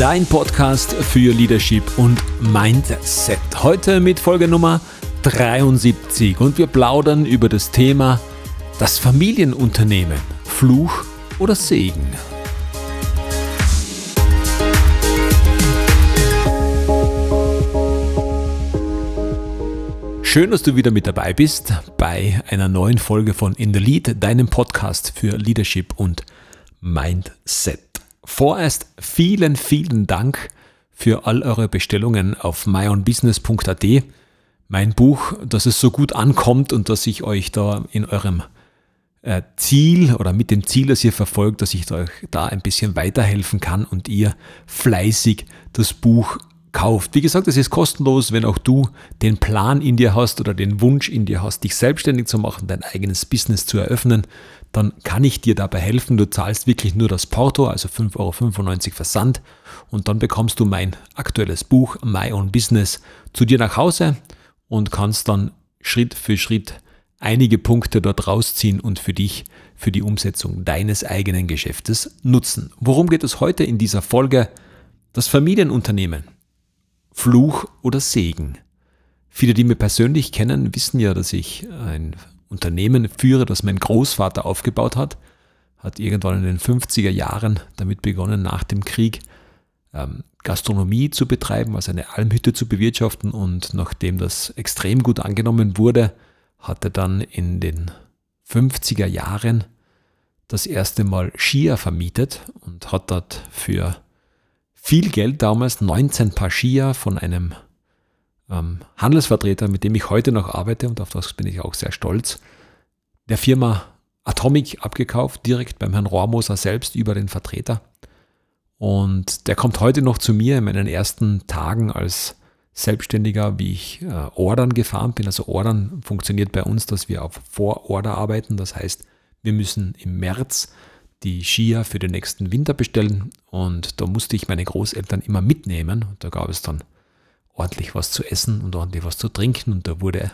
Dein Podcast für Leadership und Mindset. Heute mit Folge Nummer 73 und wir plaudern über das Thema das Familienunternehmen, Fluch oder Segen. Schön, dass du wieder mit dabei bist bei einer neuen Folge von In the Lead, deinem Podcast für Leadership und Mindset. Vorerst vielen, vielen Dank für all eure Bestellungen auf myonbusiness.at. Mein Buch, dass es so gut ankommt und dass ich euch da in eurem äh, Ziel oder mit dem Ziel, das ihr verfolgt, dass ich euch da ein bisschen weiterhelfen kann und ihr fleißig das Buch kauft. Wie gesagt, es ist kostenlos, wenn auch du den Plan in dir hast oder den Wunsch in dir hast, dich selbstständig zu machen, dein eigenes Business zu eröffnen, dann kann ich dir dabei helfen. Du zahlst wirklich nur das Porto, also 5,95 Euro Versand und dann bekommst du mein aktuelles Buch My Own Business zu dir nach Hause und kannst dann Schritt für Schritt einige Punkte dort rausziehen und für dich, für die Umsetzung deines eigenen Geschäftes nutzen. Worum geht es heute in dieser Folge? Das Familienunternehmen. Fluch oder Segen. Viele, die mich persönlich kennen, wissen ja, dass ich ein Unternehmen führe, das mein Großvater aufgebaut hat. Hat irgendwann in den 50er Jahren damit begonnen, nach dem Krieg ähm, Gastronomie zu betreiben, also eine Almhütte zu bewirtschaften. Und nachdem das extrem gut angenommen wurde, hat er dann in den 50er Jahren das erste Mal Skier vermietet und hat dort für viel Geld damals, 19 Paar Skier von einem ähm, Handelsvertreter, mit dem ich heute noch arbeite und auf das bin ich auch sehr stolz, der Firma Atomic abgekauft, direkt beim Herrn Rohrmoser selbst über den Vertreter. Und der kommt heute noch zu mir in meinen ersten Tagen als Selbstständiger, wie ich äh, Ordern gefahren bin. Also Ordern funktioniert bei uns, dass wir auf Vororder arbeiten. Das heißt, wir müssen im März die Skier für den nächsten Winter bestellen und da musste ich meine Großeltern immer mitnehmen. Da gab es dann ordentlich was zu essen und ordentlich was zu trinken und da wurde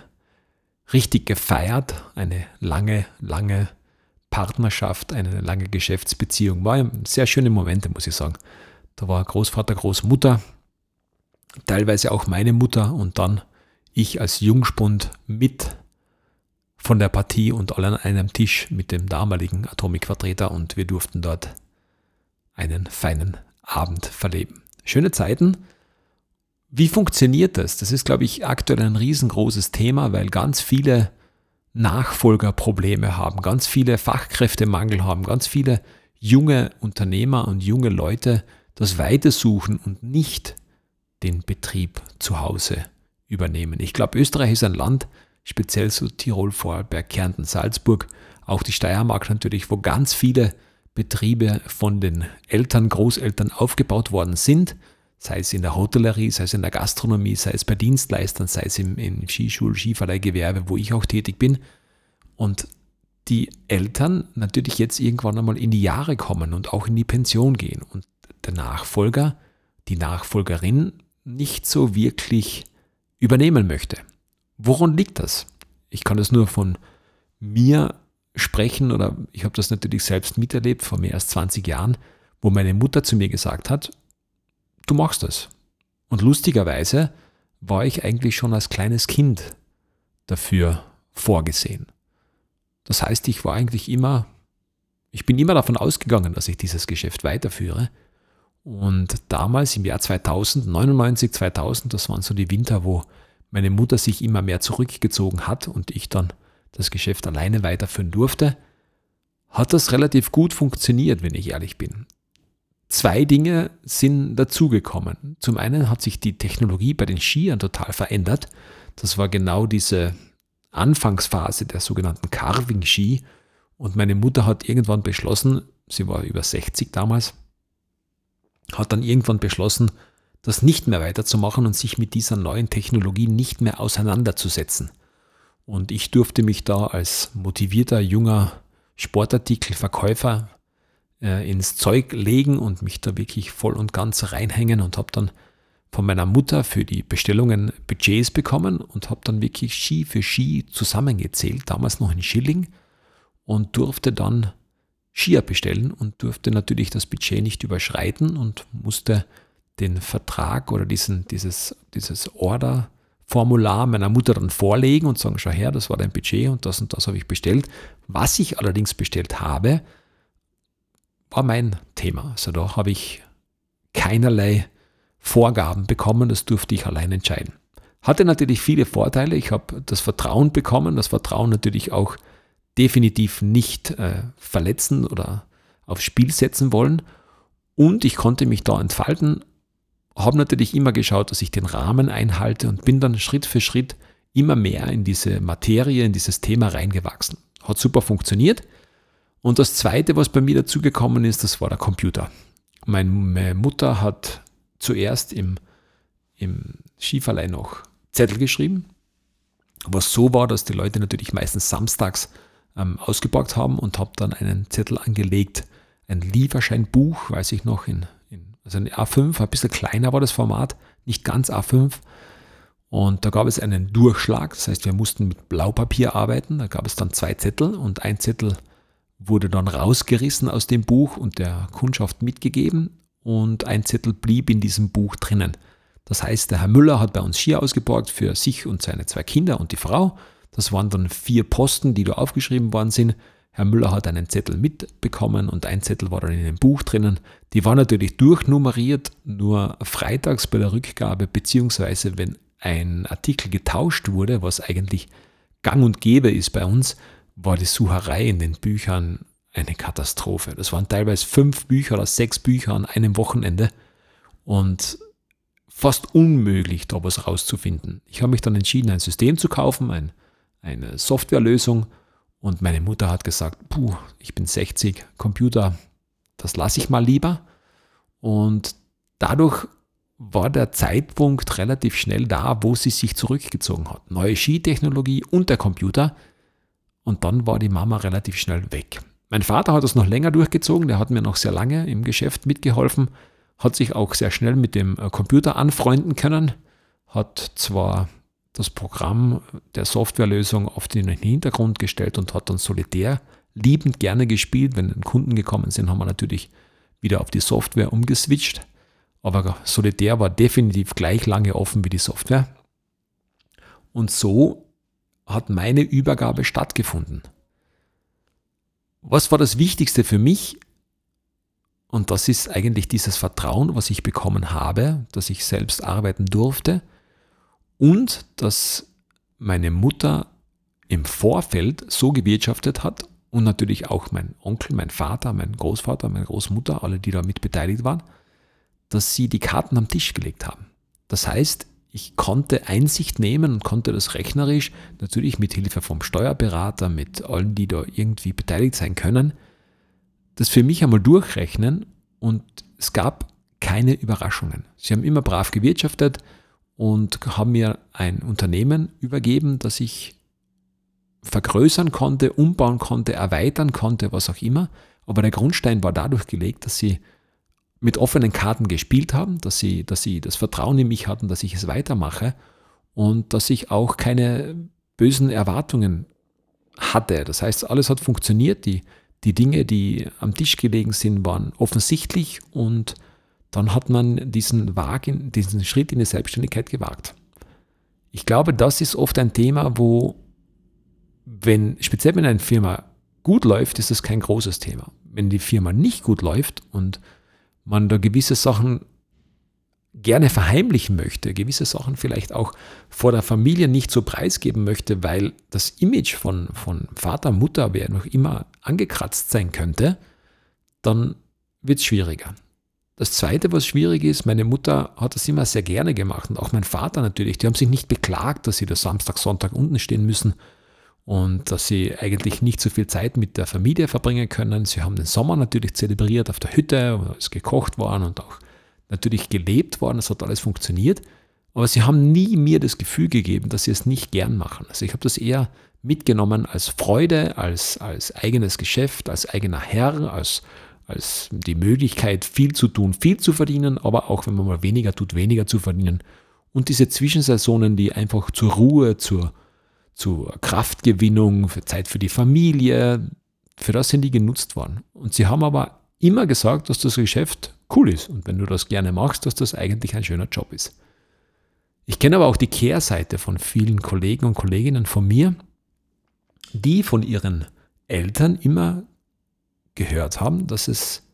richtig gefeiert. Eine lange, lange Partnerschaft, eine lange Geschäftsbeziehung. War sehr schöne Momente, muss ich sagen. Da war Großvater, Großmutter, teilweise auch meine Mutter und dann ich als Jungspund mit von der Partie und alle an einem Tisch mit dem damaligen Atomikvertreter und wir durften dort einen feinen Abend verleben. Schöne Zeiten. Wie funktioniert das? Das ist, glaube ich, aktuell ein riesengroßes Thema, weil ganz viele Nachfolgerprobleme haben, ganz viele Fachkräftemangel haben, ganz viele junge Unternehmer und junge Leute das Weite suchen und nicht den Betrieb zu Hause übernehmen. Ich glaube, Österreich ist ein Land, speziell so Tirol, Vorarlberg, Kärnten, Salzburg, auch die Steiermark natürlich, wo ganz viele Betriebe von den Eltern, Großeltern aufgebaut worden sind, sei es in der Hotellerie, sei es in der Gastronomie, sei es bei Dienstleistern, sei es im, im Skischul-, Skifahrergewerbe, wo ich auch tätig bin. Und die Eltern natürlich jetzt irgendwann einmal in die Jahre kommen und auch in die Pension gehen und der Nachfolger, die Nachfolgerin nicht so wirklich übernehmen möchte. Woran liegt das? Ich kann das nur von mir sprechen oder ich habe das natürlich selbst miterlebt vor mehr als 20 Jahren, wo meine Mutter zu mir gesagt hat, du machst das. Und lustigerweise war ich eigentlich schon als kleines Kind dafür vorgesehen. Das heißt, ich war eigentlich immer, ich bin immer davon ausgegangen, dass ich dieses Geschäft weiterführe. Und damals im Jahr 2000, 99, 2000, das waren so die Winter, wo meine Mutter sich immer mehr zurückgezogen hat und ich dann das Geschäft alleine weiterführen durfte, hat das relativ gut funktioniert, wenn ich ehrlich bin. Zwei Dinge sind dazugekommen. Zum einen hat sich die Technologie bei den Skiern total verändert. Das war genau diese Anfangsphase der sogenannten Carving-Ski. Und meine Mutter hat irgendwann beschlossen, sie war über 60 damals, hat dann irgendwann beschlossen, das nicht mehr weiterzumachen und sich mit dieser neuen Technologie nicht mehr auseinanderzusetzen. Und ich durfte mich da als motivierter junger Sportartikelverkäufer äh, ins Zeug legen und mich da wirklich voll und ganz reinhängen und habe dann von meiner Mutter für die Bestellungen Budgets bekommen und habe dann wirklich Ski für Ski zusammengezählt, damals noch in Schilling und durfte dann Skier bestellen und durfte natürlich das Budget nicht überschreiten und musste den Vertrag oder diesen, dieses, dieses Order-Formular meiner Mutter dann vorlegen und sagen, schau her, das war dein Budget und das und das habe ich bestellt. Was ich allerdings bestellt habe, war mein Thema. Also da habe ich keinerlei Vorgaben bekommen, das durfte ich allein entscheiden. Hatte natürlich viele Vorteile. Ich habe das Vertrauen bekommen, das Vertrauen natürlich auch definitiv nicht äh, verletzen oder aufs Spiel setzen wollen. Und ich konnte mich da entfalten, habe natürlich immer geschaut, dass ich den Rahmen einhalte und bin dann Schritt für Schritt immer mehr in diese Materie, in dieses Thema reingewachsen. Hat super funktioniert. Und das Zweite, was bei mir dazugekommen ist, das war der Computer. Meine Mutter hat zuerst im, im Skiverleih noch Zettel geschrieben, was so war, dass die Leute natürlich meistens samstags ähm, ausgeborgt haben und habe dann einen Zettel angelegt, ein Lieferscheinbuch, weiß ich noch, in, in, also ein A5, ein bisschen kleiner war das Format, nicht ganz A5. Und da gab es einen Durchschlag, das heißt, wir mussten mit Blaupapier arbeiten. Da gab es dann zwei Zettel und ein Zettel wurde dann rausgerissen aus dem Buch und der Kundschaft mitgegeben und ein Zettel blieb in diesem Buch drinnen. Das heißt, der Herr Müller hat bei uns Skier ausgeborgt für sich und seine zwei Kinder und die Frau. Das waren dann vier Posten, die da aufgeschrieben worden sind. Herr Müller hat einen Zettel mitbekommen und ein Zettel war dann in dem Buch drinnen. Die war natürlich durchnummeriert, nur freitags bei der Rückgabe, beziehungsweise wenn ein Artikel getauscht wurde, was eigentlich gang und gäbe ist bei uns, war die Sucherei in den Büchern eine Katastrophe. Das waren teilweise fünf Bücher oder sechs Bücher an einem Wochenende und fast unmöglich, da was rauszufinden. Ich habe mich dann entschieden, ein System zu kaufen, ein eine Softwarelösung und meine Mutter hat gesagt, puh, ich bin 60, Computer, das lasse ich mal lieber. Und dadurch war der Zeitpunkt relativ schnell da, wo sie sich zurückgezogen hat. Neue Skitechnologie und der Computer. Und dann war die Mama relativ schnell weg. Mein Vater hat das noch länger durchgezogen, der hat mir noch sehr lange im Geschäft mitgeholfen, hat sich auch sehr schnell mit dem Computer anfreunden können, hat zwar das Programm der Softwarelösung auf den Hintergrund gestellt und hat dann solitär liebend gerne gespielt. Wenn Kunden gekommen sind, haben wir natürlich wieder auf die Software umgeswitcht. Aber Solitär war definitiv gleich lange offen wie die Software. Und so hat meine Übergabe stattgefunden. Was war das Wichtigste für mich? Und das ist eigentlich dieses Vertrauen, was ich bekommen habe, dass ich selbst arbeiten durfte und dass meine Mutter im Vorfeld so gewirtschaftet hat und natürlich auch mein Onkel, mein Vater, mein Großvater, meine Großmutter, alle, die da mit beteiligt waren, dass sie die Karten am Tisch gelegt haben. Das heißt, ich konnte Einsicht nehmen und konnte das rechnerisch, natürlich mit Hilfe vom Steuerberater, mit allen, die da irgendwie beteiligt sein können, das für mich einmal durchrechnen und es gab keine Überraschungen. Sie haben immer brav gewirtschaftet, und haben mir ein Unternehmen übergeben, das ich vergrößern konnte, umbauen konnte, erweitern konnte, was auch immer. Aber der Grundstein war dadurch gelegt, dass sie mit offenen Karten gespielt haben, dass sie, dass sie das Vertrauen in mich hatten, dass ich es weitermache und dass ich auch keine bösen Erwartungen hatte. Das heißt, alles hat funktioniert. Die, die Dinge, die am Tisch gelegen sind, waren offensichtlich und dann hat man diesen, Wagen, diesen Schritt in die Selbstständigkeit gewagt. Ich glaube, das ist oft ein Thema, wo, wenn, speziell wenn eine Firma gut läuft, ist das kein großes Thema. Wenn die Firma nicht gut läuft und man da gewisse Sachen gerne verheimlichen möchte, gewisse Sachen vielleicht auch vor der Familie nicht so preisgeben möchte, weil das Image von, von Vater, Mutter, wer noch immer angekratzt sein könnte, dann wird es schwieriger. Das Zweite, was schwierig ist, meine Mutter hat das immer sehr gerne gemacht und auch mein Vater natürlich. Die haben sich nicht beklagt, dass sie das Samstag, Sonntag unten stehen müssen und dass sie eigentlich nicht so viel Zeit mit der Familie verbringen können. Sie haben den Sommer natürlich zelebriert auf der Hütte, wo es gekocht worden und auch natürlich gelebt worden. Das hat alles funktioniert. Aber sie haben nie mir das Gefühl gegeben, dass sie es nicht gern machen. Also ich habe das eher mitgenommen als Freude, als, als eigenes Geschäft, als eigener Herr, als als die Möglichkeit, viel zu tun, viel zu verdienen, aber auch wenn man mal weniger tut, weniger zu verdienen. Und diese Zwischensaisonen, die einfach zur Ruhe, zur, zur Kraftgewinnung, für Zeit für die Familie, für das sind die genutzt worden. Und sie haben aber immer gesagt, dass das Geschäft cool ist und wenn du das gerne machst, dass das eigentlich ein schöner Job ist. Ich kenne aber auch die Kehrseite von vielen Kollegen und Kolleginnen von mir, die von ihren Eltern immer gehört haben, dass es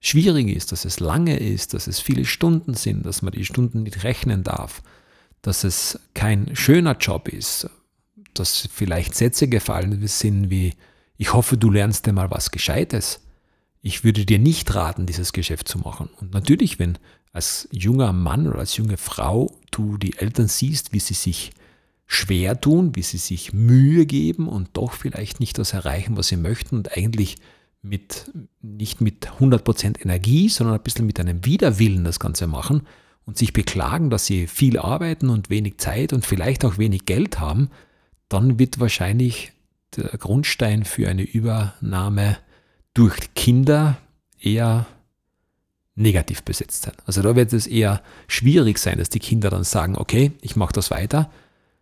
schwierig ist, dass es lange ist, dass es viele Stunden sind, dass man die Stunden nicht rechnen darf, dass es kein schöner Job ist, dass vielleicht Sätze gefallen sind wie, ich hoffe, du lernst einmal was Gescheites. Ich würde dir nicht raten, dieses Geschäft zu machen. Und natürlich, wenn als junger Mann oder als junge Frau du die Eltern siehst, wie sie sich schwer tun, wie sie sich Mühe geben und doch vielleicht nicht das erreichen, was sie möchten und eigentlich mit, nicht mit 100% Energie, sondern ein bisschen mit einem Widerwillen das Ganze machen und sich beklagen, dass sie viel arbeiten und wenig Zeit und vielleicht auch wenig Geld haben, dann wird wahrscheinlich der Grundstein für eine Übernahme durch Kinder eher negativ besetzt sein. Also da wird es eher schwierig sein, dass die Kinder dann sagen, okay, ich mache das weiter.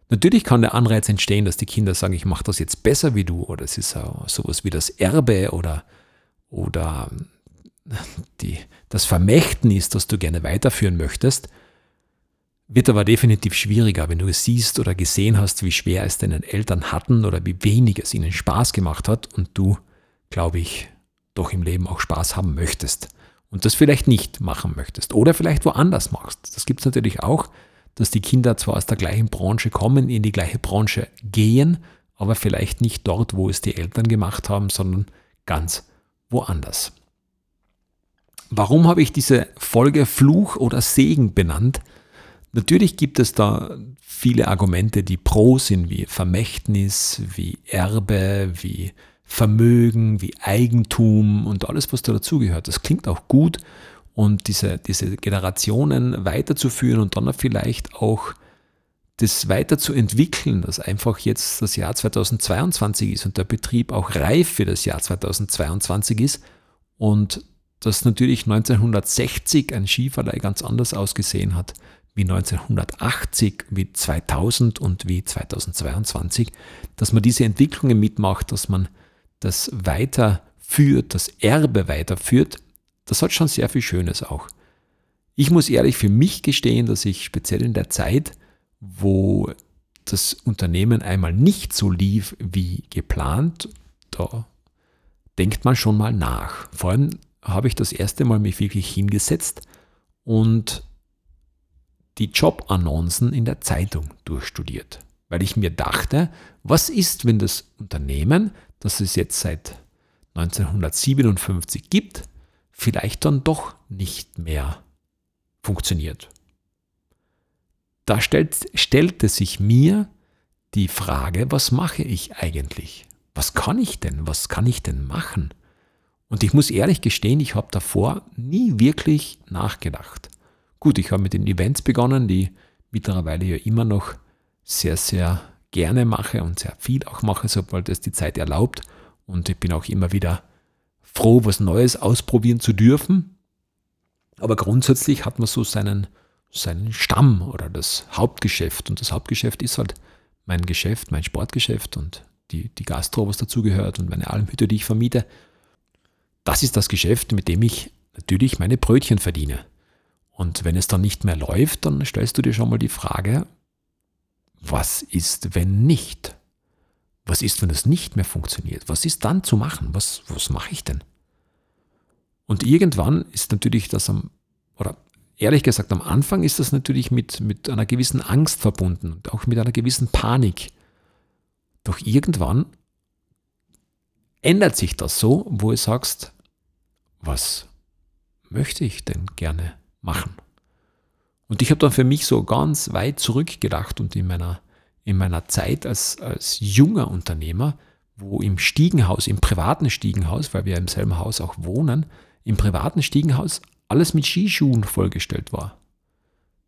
Natürlich kann der Anreiz entstehen, dass die Kinder sagen, ich mache das jetzt besser wie du oder es ist so, sowas wie das Erbe oder, oder die, das Vermächtnis, das du gerne weiterführen möchtest. Wird aber definitiv schwieriger, wenn du es siehst oder gesehen hast, wie schwer es deinen Eltern hatten oder wie wenig es ihnen Spaß gemacht hat und du, glaube ich, doch im Leben auch Spaß haben möchtest und das vielleicht nicht machen möchtest oder vielleicht woanders machst. Das gibt es natürlich auch, dass die Kinder zwar aus der gleichen Branche kommen, in die gleiche Branche gehen, aber vielleicht nicht dort, wo es die Eltern gemacht haben, sondern ganz woanders. Warum habe ich diese Folge Fluch oder Segen benannt? Natürlich gibt es da viele Argumente, die pro sind, wie Vermächtnis, wie Erbe, wie Vermögen, wie Eigentum und alles, was da dazugehört. Das klingt auch gut und diese, diese Generationen weiterzuführen und dann vielleicht auch das weiterzuentwickeln, dass einfach jetzt das Jahr 2022 ist und der Betrieb auch reif für das Jahr 2022 ist und dass natürlich 1960 ein Skiverleih ganz anders ausgesehen hat wie 1980, wie 2000 und wie 2022, dass man diese Entwicklungen mitmacht, dass man das weiterführt, das Erbe weiterführt, das hat schon sehr viel Schönes auch. Ich muss ehrlich für mich gestehen, dass ich speziell in der Zeit, wo das Unternehmen einmal nicht so lief wie geplant, da denkt man schon mal nach. Vor allem habe ich das erste Mal mich wirklich hingesetzt und die Jobannoncen in der Zeitung durchstudiert, weil ich mir dachte, was ist, wenn das Unternehmen, das es jetzt seit 1957 gibt, vielleicht dann doch nicht mehr funktioniert. Da stellt, stellte sich mir die Frage, was mache ich eigentlich? Was kann ich denn? Was kann ich denn machen? Und ich muss ehrlich gestehen, ich habe davor nie wirklich nachgedacht. Gut, ich habe mit den Events begonnen, die mittlerweile ja immer noch sehr, sehr gerne mache und sehr viel auch mache, sobald es die Zeit erlaubt. Und ich bin auch immer wieder froh, was Neues ausprobieren zu dürfen. Aber grundsätzlich hat man so seinen, seinen Stamm oder das Hauptgeschäft. Und das Hauptgeschäft ist halt mein Geschäft, mein Sportgeschäft und die, die Gastro, was dazugehört und meine Almhütte, die ich vermiete. Das ist das Geschäft, mit dem ich natürlich meine Brötchen verdiene. Und wenn es dann nicht mehr läuft, dann stellst du dir schon mal die Frage, was ist, wenn nicht? Was ist, wenn es nicht mehr funktioniert? Was ist dann zu machen? Was, was mache ich denn? Und irgendwann ist natürlich das am, oder ehrlich gesagt, am Anfang ist das natürlich mit, mit einer gewissen Angst verbunden und auch mit einer gewissen Panik. Doch irgendwann ändert sich das so, wo du sagst, was möchte ich denn gerne machen. Und ich habe dann für mich so ganz weit zurückgedacht und in meiner, in meiner Zeit als, als junger Unternehmer, wo im Stiegenhaus, im privaten Stiegenhaus, weil wir im selben Haus auch wohnen, im privaten Stiegenhaus alles mit Skischuhen vollgestellt war.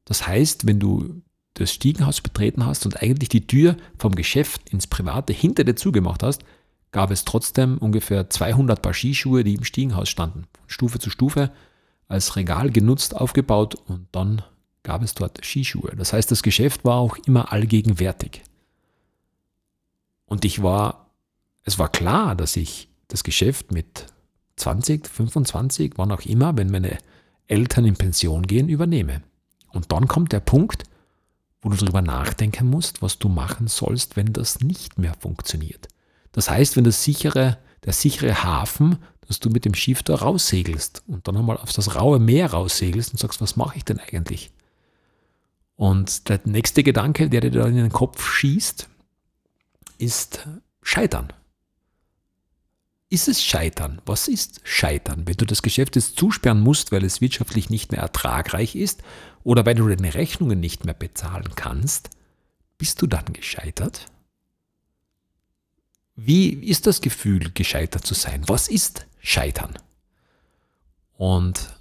Das heißt, wenn du das Stiegenhaus betreten hast und eigentlich die Tür vom Geschäft ins Private hinter dir zugemacht hast, gab es trotzdem ungefähr 200 Paar Skischuhe, die im Stiegenhaus standen, von Stufe zu Stufe als Regal genutzt, aufgebaut und dann gab es dort Skischuhe. Das heißt, das Geschäft war auch immer allgegenwärtig. Und ich war, es war klar, dass ich das Geschäft mit 20, 25, wann auch immer, wenn meine Eltern in Pension gehen, übernehme. Und dann kommt der Punkt, wo du darüber nachdenken musst, was du machen sollst, wenn das nicht mehr funktioniert. Das heißt, wenn das sichere, der sichere Hafen, dass du mit dem Schiff da raussegelst und dann einmal auf das raue Meer raussegelst und sagst, was mache ich denn eigentlich? Und der nächste Gedanke, der dir da in den Kopf schießt, ist Scheitern. Ist es Scheitern? Was ist Scheitern? Wenn du das Geschäft jetzt zusperren musst, weil es wirtschaftlich nicht mehr ertragreich ist oder weil du deine Rechnungen nicht mehr bezahlen kannst, bist du dann gescheitert? Wie ist das Gefühl, gescheitert zu sein? Was ist Scheitern? Und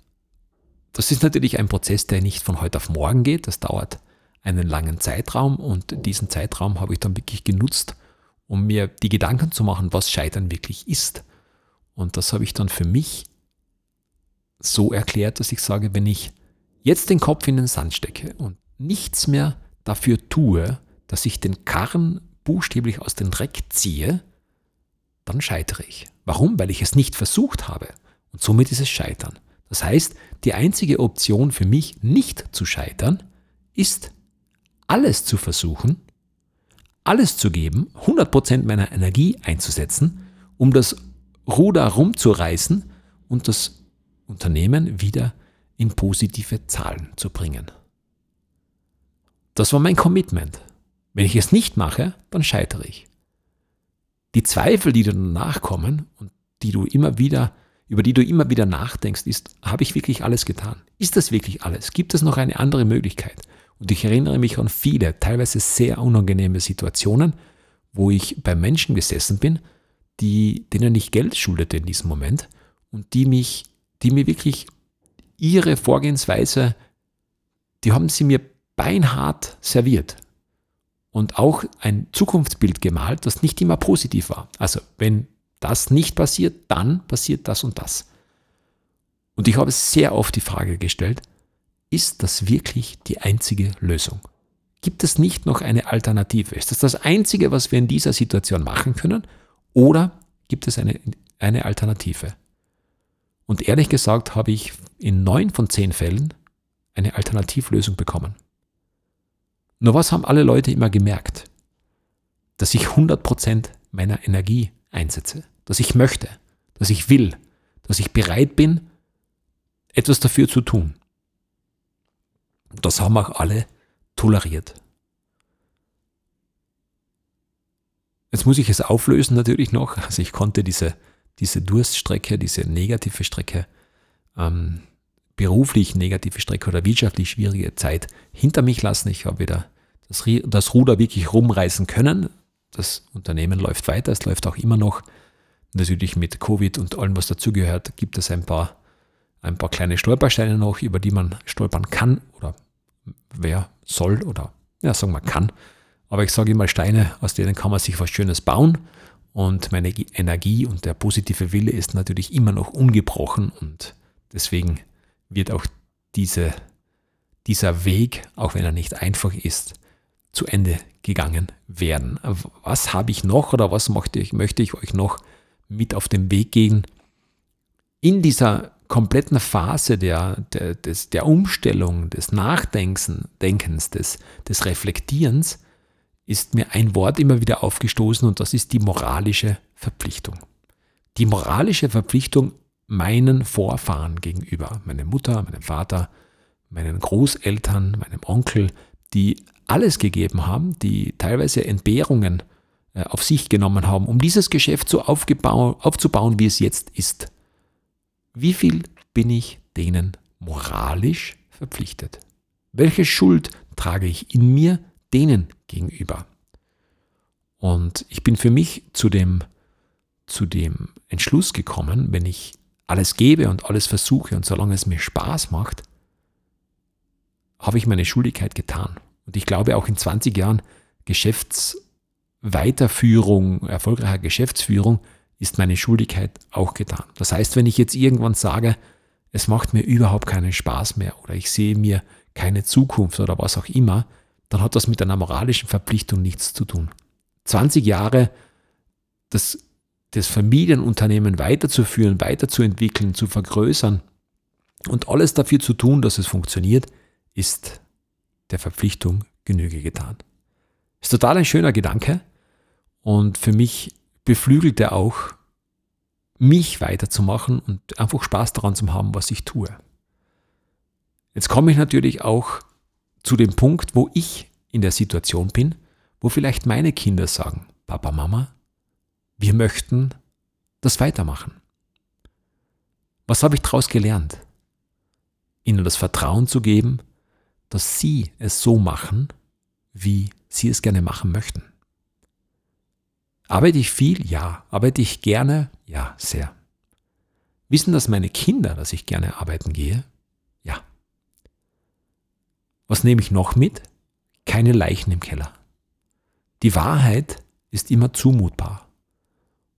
das ist natürlich ein Prozess, der nicht von heute auf morgen geht. Das dauert einen langen Zeitraum und diesen Zeitraum habe ich dann wirklich genutzt, um mir die Gedanken zu machen, was Scheitern wirklich ist. Und das habe ich dann für mich so erklärt, dass ich sage, wenn ich jetzt den Kopf in den Sand stecke und nichts mehr dafür tue, dass ich den Karren buchstäblich aus dem Dreck ziehe, dann scheitere ich. Warum? Weil ich es nicht versucht habe. Und somit ist es Scheitern. Das heißt, die einzige Option für mich, nicht zu scheitern, ist, alles zu versuchen alles zu geben, 100% meiner Energie einzusetzen, um das Ruder rumzureißen und das Unternehmen wieder in positive Zahlen zu bringen. Das war mein Commitment. Wenn ich es nicht mache, dann scheitere ich. Die Zweifel, die danach kommen und die du immer wieder, über die du immer wieder nachdenkst, ist, habe ich wirklich alles getan? Ist das wirklich alles? Gibt es noch eine andere Möglichkeit? Und ich erinnere mich an viele, teilweise sehr unangenehme Situationen, wo ich bei Menschen gesessen bin, die, denen ich Geld schuldete in diesem Moment und die mich, die mir wirklich ihre Vorgehensweise, die haben sie mir beinhart serviert und auch ein Zukunftsbild gemalt, das nicht immer positiv war. Also wenn das nicht passiert, dann passiert das und das. Und ich habe sehr oft die Frage gestellt, ist das wirklich die einzige Lösung? Gibt es nicht noch eine Alternative? Ist das das Einzige, was wir in dieser Situation machen können? Oder gibt es eine, eine Alternative? Und ehrlich gesagt habe ich in neun von zehn Fällen eine Alternativlösung bekommen. Nur was haben alle Leute immer gemerkt? Dass ich 100% meiner Energie einsetze, dass ich möchte, dass ich will, dass ich bereit bin, etwas dafür zu tun. Das haben auch alle toleriert. Jetzt muss ich es auflösen natürlich noch. Also ich konnte diese, diese Durststrecke, diese negative Strecke, ähm, beruflich negative Strecke oder wirtschaftlich schwierige Zeit hinter mich lassen. Ich habe wieder das, das Ruder wirklich rumreißen können. Das Unternehmen läuft weiter, es läuft auch immer noch. Natürlich mit Covid und allem, was dazugehört, gibt es ein paar ein paar kleine Stolpersteine noch, über die man stolpern kann oder wer soll oder ja, sagen wir kann. Aber ich sage immer Steine, aus denen kann man sich was Schönes bauen. Und meine Energie und der positive Wille ist natürlich immer noch ungebrochen und deswegen wird auch diese, dieser Weg, auch wenn er nicht einfach ist, zu Ende gegangen werden. Was habe ich noch oder was möchte ich, möchte ich euch noch mit auf den Weg gehen? In dieser kompletten Phase der, der, des, der Umstellung, des Nachdenkens, des, des Reflektierens, ist mir ein Wort immer wieder aufgestoßen und das ist die moralische Verpflichtung. Die moralische Verpflichtung meinen Vorfahren gegenüber, meine Mutter, meinem Vater, meinen Großeltern, meinem Onkel, die alles gegeben haben, die teilweise Entbehrungen äh, auf sich genommen haben, um dieses Geschäft so aufzubauen, wie es jetzt ist. Wie viel bin ich denen moralisch verpflichtet? Welche Schuld trage ich in mir denen gegenüber? Und ich bin für mich zu dem, zu dem Entschluss gekommen, wenn ich alles gebe und alles versuche und solange es mir Spaß macht, habe ich meine Schuldigkeit getan. Und ich glaube auch in 20 Jahren Geschäftsweiterführung, erfolgreicher Geschäftsführung, ist meine Schuldigkeit auch getan. Das heißt, wenn ich jetzt irgendwann sage, es macht mir überhaupt keinen Spaß mehr oder ich sehe mir keine Zukunft oder was auch immer, dann hat das mit einer moralischen Verpflichtung nichts zu tun. 20 Jahre, das das Familienunternehmen weiterzuführen, weiterzuentwickeln, zu vergrößern und alles dafür zu tun, dass es funktioniert, ist der Verpflichtung Genüge getan. Ist total ein schöner Gedanke und für mich beflügelt er auch, mich weiterzumachen und einfach Spaß daran zu haben, was ich tue. Jetzt komme ich natürlich auch zu dem Punkt, wo ich in der Situation bin, wo vielleicht meine Kinder sagen, Papa, Mama, wir möchten das weitermachen. Was habe ich daraus gelernt? Ihnen das Vertrauen zu geben, dass Sie es so machen, wie Sie es gerne machen möchten. Arbeite ich viel? Ja. Arbeite ich gerne? Ja, sehr. Wissen das meine Kinder, dass ich gerne arbeiten gehe? Ja. Was nehme ich noch mit? Keine Leichen im Keller. Die Wahrheit ist immer zumutbar.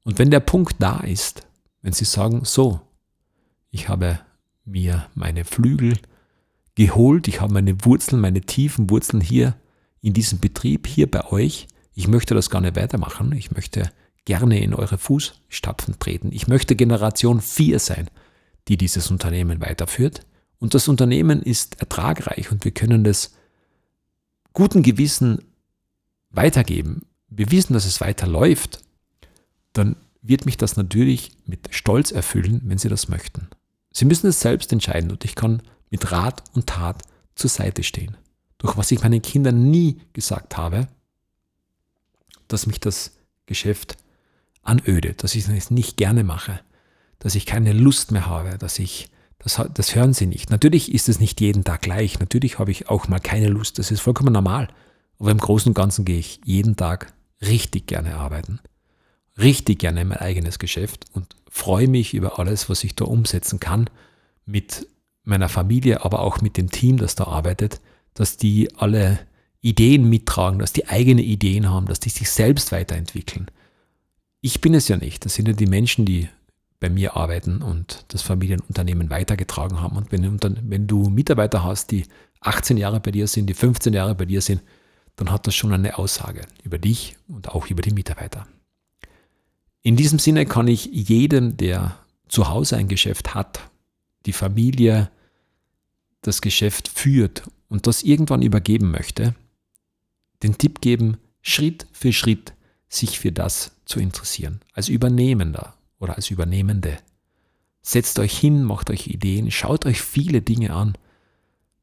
Und wenn der Punkt da ist, wenn Sie sagen, so, ich habe mir meine Flügel geholt, ich habe meine Wurzeln, meine tiefen Wurzeln hier in diesem Betrieb, hier bei euch, ich möchte das nicht weitermachen, ich möchte gerne in eure Fußstapfen treten, ich möchte Generation 4 sein, die dieses Unternehmen weiterführt. Und das Unternehmen ist ertragreich und wir können das guten Gewissen weitergeben, wir wissen, dass es weiterläuft, dann wird mich das natürlich mit Stolz erfüllen, wenn Sie das möchten. Sie müssen es selbst entscheiden und ich kann mit Rat und Tat zur Seite stehen. Durch was ich meinen Kindern nie gesagt habe, dass mich das Geschäft anödet, dass ich es nicht gerne mache, dass ich keine Lust mehr habe, dass ich, das, das hören sie nicht. Natürlich ist es nicht jeden Tag gleich, natürlich habe ich auch mal keine Lust, das ist vollkommen normal. Aber im Großen und Ganzen gehe ich jeden Tag richtig gerne arbeiten, richtig gerne mein eigenes Geschäft und freue mich über alles, was ich da umsetzen kann mit meiner Familie, aber auch mit dem Team, das da arbeitet, dass die alle Ideen mittragen, dass die eigene Ideen haben, dass die sich selbst weiterentwickeln. Ich bin es ja nicht. Das sind ja die Menschen, die bei mir arbeiten und das Familienunternehmen weitergetragen haben. Und wenn, wenn du Mitarbeiter hast, die 18 Jahre bei dir sind, die 15 Jahre bei dir sind, dann hat das schon eine Aussage über dich und auch über die Mitarbeiter. In diesem Sinne kann ich jedem, der zu Hause ein Geschäft hat, die Familie das Geschäft führt und das irgendwann übergeben möchte, den Tipp geben, Schritt für Schritt sich für das zu interessieren, als Übernehmender oder als Übernehmende. Setzt euch hin, macht euch Ideen, schaut euch viele Dinge an,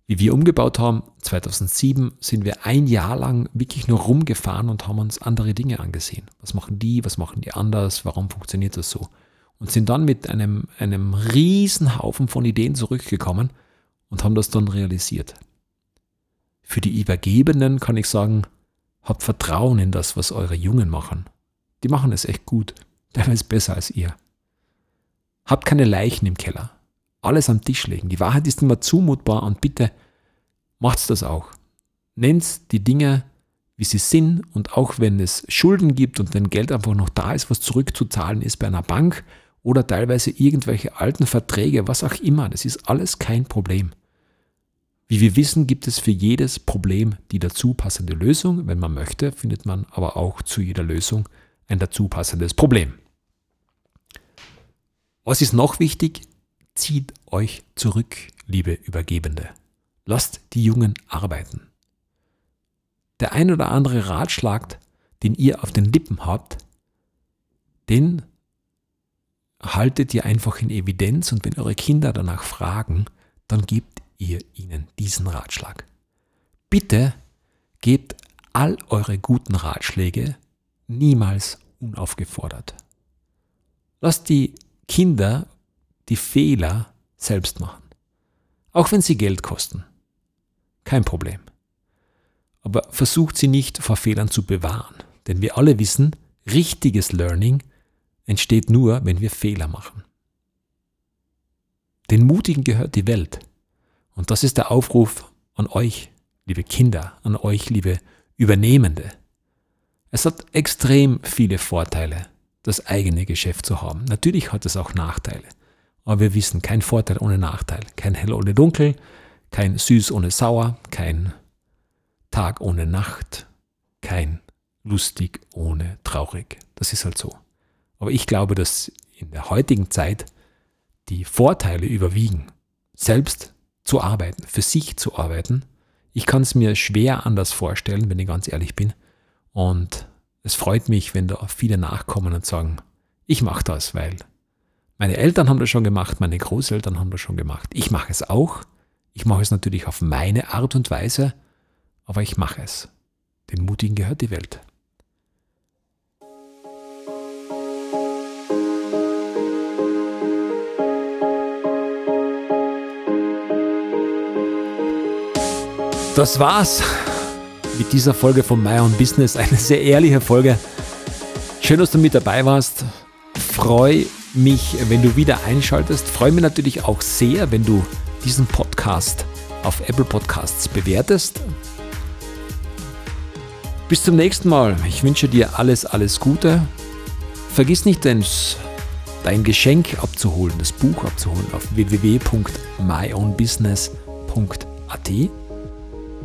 wie wir umgebaut haben, 2007 sind wir ein Jahr lang wirklich nur rumgefahren und haben uns andere Dinge angesehen. Was machen die, was machen die anders, warum funktioniert das so? Und sind dann mit einem, einem riesen Haufen von Ideen zurückgekommen und haben das dann realisiert. Für die Übergebenen kann ich sagen, habt Vertrauen in das, was eure Jungen machen. Die machen es echt gut, teilweise besser als ihr. Habt keine Leichen im Keller alles am Tisch legen. Die Wahrheit ist immer zumutbar und bitte macht's das auch. Nennt die Dinge, wie sie sind und auch wenn es Schulden gibt und wenn Geld einfach noch da ist, was zurückzuzahlen ist bei einer Bank oder teilweise irgendwelche alten Verträge, was auch immer, das ist alles kein Problem. Wie wir wissen, gibt es für jedes Problem die dazu passende Lösung. Wenn man möchte, findet man aber auch zu jeder Lösung ein dazu passendes Problem. Was ist noch wichtig? Zieht euch zurück, liebe Übergebende. Lasst die Jungen arbeiten. Der ein oder andere Ratschlag, den ihr auf den Lippen habt, den haltet ihr einfach in Evidenz und wenn eure Kinder danach fragen, dann gebt ihr ihnen diesen Ratschlag. Bitte gebt all eure guten Ratschläge niemals unaufgefordert. Lasst die Kinder die Fehler selbst machen. Auch wenn sie Geld kosten. Kein Problem. Aber versucht sie nicht vor Fehlern zu bewahren. Denn wir alle wissen, richtiges Learning entsteht nur, wenn wir Fehler machen. Den Mutigen gehört die Welt. Und das ist der Aufruf an euch, liebe Kinder, an euch, liebe Übernehmende. Es hat extrem viele Vorteile, das eigene Geschäft zu haben. Natürlich hat es auch Nachteile. Aber wir wissen, kein Vorteil ohne Nachteil. Kein hell ohne dunkel, kein süß ohne sauer, kein Tag ohne Nacht, kein lustig ohne traurig. Das ist halt so. Aber ich glaube, dass in der heutigen Zeit die Vorteile überwiegen, selbst zu arbeiten, für sich zu arbeiten. Ich kann es mir schwer anders vorstellen, wenn ich ganz ehrlich bin. Und es freut mich, wenn da viele nachkommen und sagen, ich mache das, weil meine Eltern haben das schon gemacht, meine Großeltern haben das schon gemacht. Ich mache es auch. Ich mache es natürlich auf meine Art und Weise, aber ich mache es. Den Mutigen gehört die Welt. Das war's mit dieser Folge von My Own Business. Eine sehr ehrliche Folge. Schön, dass du mit dabei warst. Freue mich, wenn du wieder einschaltest. Freue mich natürlich auch sehr, wenn du diesen Podcast auf Apple Podcasts bewertest. Bis zum nächsten Mal. Ich wünsche dir alles, alles Gute. Vergiss nicht, dein Geschenk abzuholen, das Buch abzuholen auf www.myownbusiness.at.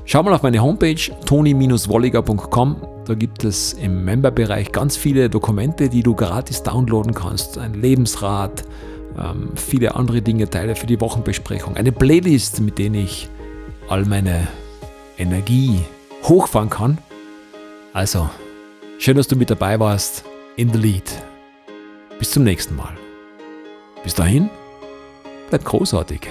Schau mal auf meine Homepage toni-wolliger.com. Da gibt es im Memberbereich ganz viele Dokumente, die du gratis downloaden kannst. Ein Lebensrat, ähm, viele andere Dinge, Teile für die Wochenbesprechung, eine Playlist, mit denen ich all meine Energie hochfahren kann. Also, schön, dass du mit dabei warst in the Lead. Bis zum nächsten Mal. Bis dahin, bleib großartig.